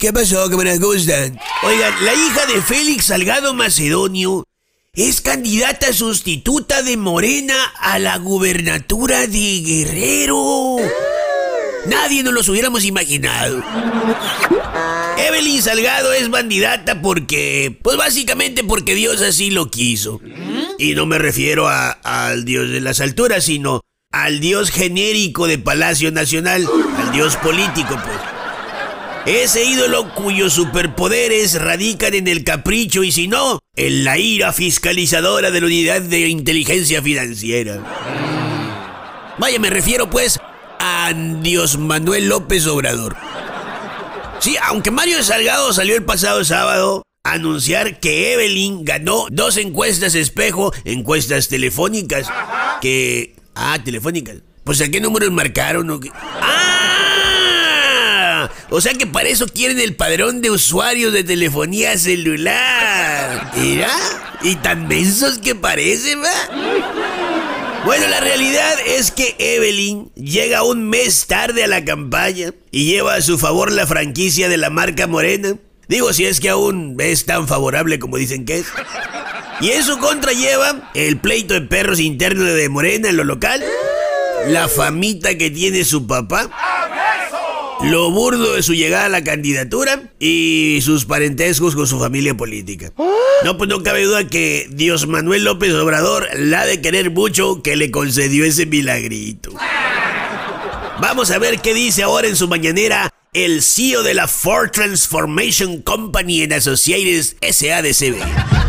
¿Qué pasó, camaradas? ¿Cómo están? Oigan, la hija de Félix Salgado Macedonio es candidata sustituta de Morena a la gubernatura de Guerrero. Nadie nos los hubiéramos imaginado. Evelyn Salgado es bandidata porque, pues básicamente porque Dios así lo quiso. Y no me refiero a- al Dios de las alturas, sino al Dios genérico de Palacio Nacional, al Dios político, pues. Ese ídolo cuyos superpoderes radican en el capricho y si no, en la ira fiscalizadora de la unidad de inteligencia financiera. Vaya, me refiero pues a Dios Manuel López Obrador. Sí, aunque Mario Salgado salió el pasado sábado a anunciar que Evelyn ganó dos encuestas espejo, encuestas telefónicas, que... Ah, telefónicas. Pues a qué números marcaron o qué? ¡Ah! O sea que para eso quieren el padrón de usuarios de telefonía celular. ¿Mira? Y tan mensos que parecen, ¿va? Bueno, la realidad es que Evelyn llega un mes tarde a la campaña y lleva a su favor la franquicia de la marca Morena. Digo, si es que aún es tan favorable como dicen que es. Y en su contra lleva el pleito de perros interno de Morena en lo local, la famita que tiene su papá, lo burdo de su llegada a la candidatura y sus parentescos con su familia política. No, pues no cabe duda que Dios Manuel López Obrador la ha de querer mucho que le concedió ese milagrito. Vamos a ver qué dice ahora en su mañanera el CEO de la Ford Transformation Company en Associated SADCB.